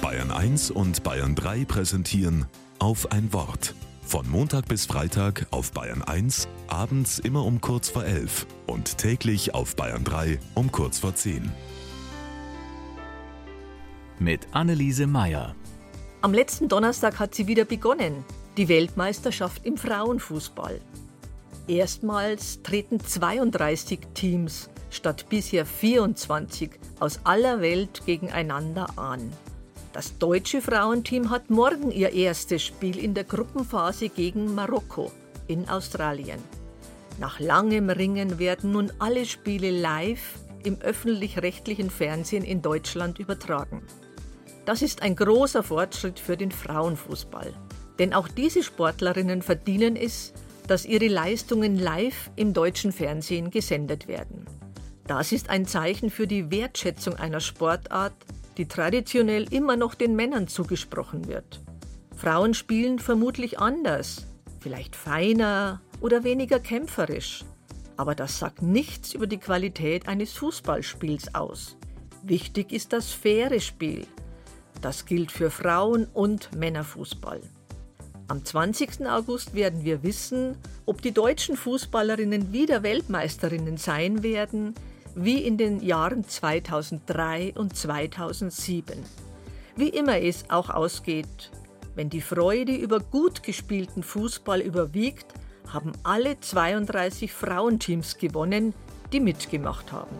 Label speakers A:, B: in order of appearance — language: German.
A: Bayern 1 und Bayern 3 präsentieren auf ein Wort. Von Montag bis Freitag auf Bayern 1, abends immer um kurz vor 11 und täglich auf Bayern 3 um kurz vor 10.
B: Mit Anneliese Meyer.
C: Am letzten Donnerstag hat sie wieder begonnen, die Weltmeisterschaft im Frauenfußball. Erstmals treten 32 Teams statt bisher 24 aus aller Welt gegeneinander an. Das deutsche Frauenteam hat morgen ihr erstes Spiel in der Gruppenphase gegen Marokko in Australien. Nach langem Ringen werden nun alle Spiele live im öffentlich-rechtlichen Fernsehen in Deutschland übertragen. Das ist ein großer Fortschritt für den Frauenfußball. Denn auch diese Sportlerinnen verdienen es, dass ihre Leistungen live im deutschen Fernsehen gesendet werden. Das ist ein Zeichen für die Wertschätzung einer Sportart, die traditionell immer noch den Männern zugesprochen wird. Frauen spielen vermutlich anders, vielleicht feiner oder weniger kämpferisch. Aber das sagt nichts über die Qualität eines Fußballspiels aus. Wichtig ist das faire Spiel. Das gilt für Frauen- und Männerfußball. Am 20. August werden wir wissen, ob die deutschen Fußballerinnen wieder Weltmeisterinnen sein werden, wie in den Jahren 2003 und 2007. Wie immer es auch ausgeht, wenn die Freude über gut gespielten Fußball überwiegt, haben alle 32 Frauenteams gewonnen, die mitgemacht haben.